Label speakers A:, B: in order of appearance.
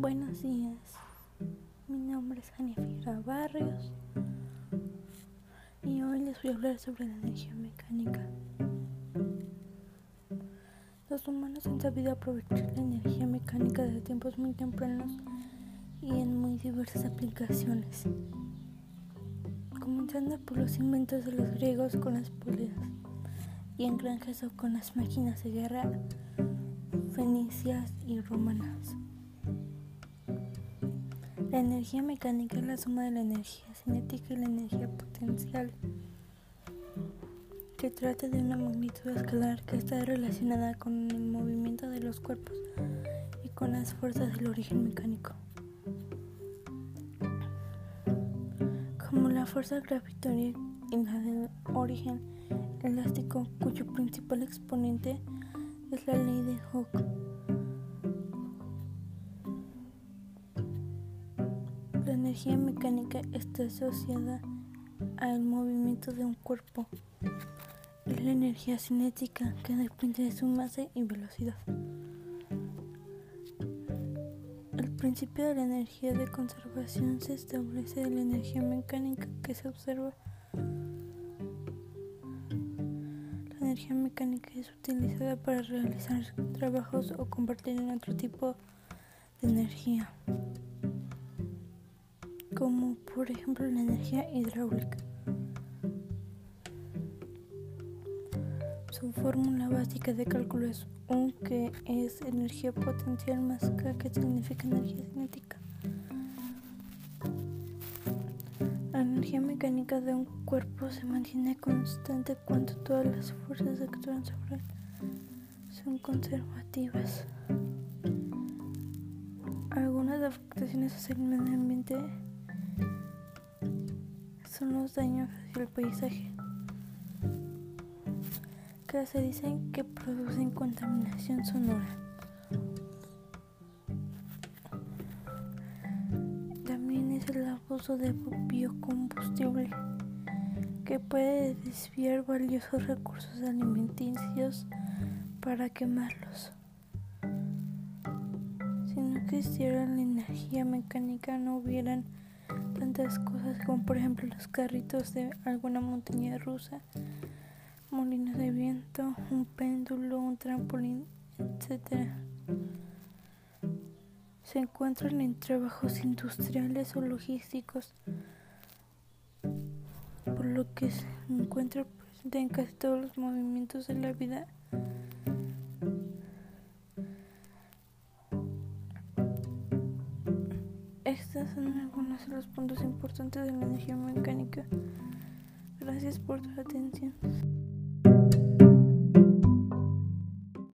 A: Buenos días, mi nombre es Ania Figueroa Barrios y hoy les voy a hablar sobre la energía mecánica. Los humanos han sabido aprovechar la energía mecánica desde tiempos muy tempranos y en muy diversas aplicaciones, comenzando por los inventos de los griegos con las poleas y en granjas o con las máquinas de guerra fenicias y romanas. La energía mecánica es la suma de la energía cinética y la energía potencial. Se trata de una magnitud escalar que está relacionada con el movimiento de los cuerpos y con las fuerzas del origen mecánico. Como la fuerza gravitatoria y la del origen elástico, cuyo principal exponente es la ley de Hooke. Energía mecánica está asociada al movimiento de un cuerpo. Es la energía cinética que depende de su masa y velocidad. El principio de la energía de conservación se establece de la energía mecánica que se observa. La energía mecánica es utilizada para realizar trabajos o convertir en otro tipo de energía como por ejemplo la energía hidráulica. Su fórmula básica de cálculo es U, que es energía potencial más K, que significa energía cinética. La energía mecánica de un cuerpo se mantiene constante cuando todas las fuerzas que actúan sobre él son conservativas. Algunas afectaciones hacia el ambiente son los daños hacia el paisaje, que se dicen que producen contaminación sonora. También es el abuso de biocombustible, que puede desviar valiosos recursos alimenticios para quemarlos. Si no existiera la energía mecánica, no hubieran tantas cosas como por ejemplo los carritos de alguna montaña rusa, molinos de viento, un péndulo, un trampolín, etc. Se encuentran en trabajos industriales o logísticos, por lo que se encuentra presente en casi todos los movimientos de la vida Estos son algunos de los puntos importantes de la energía mecánica. Gracias por tu atención.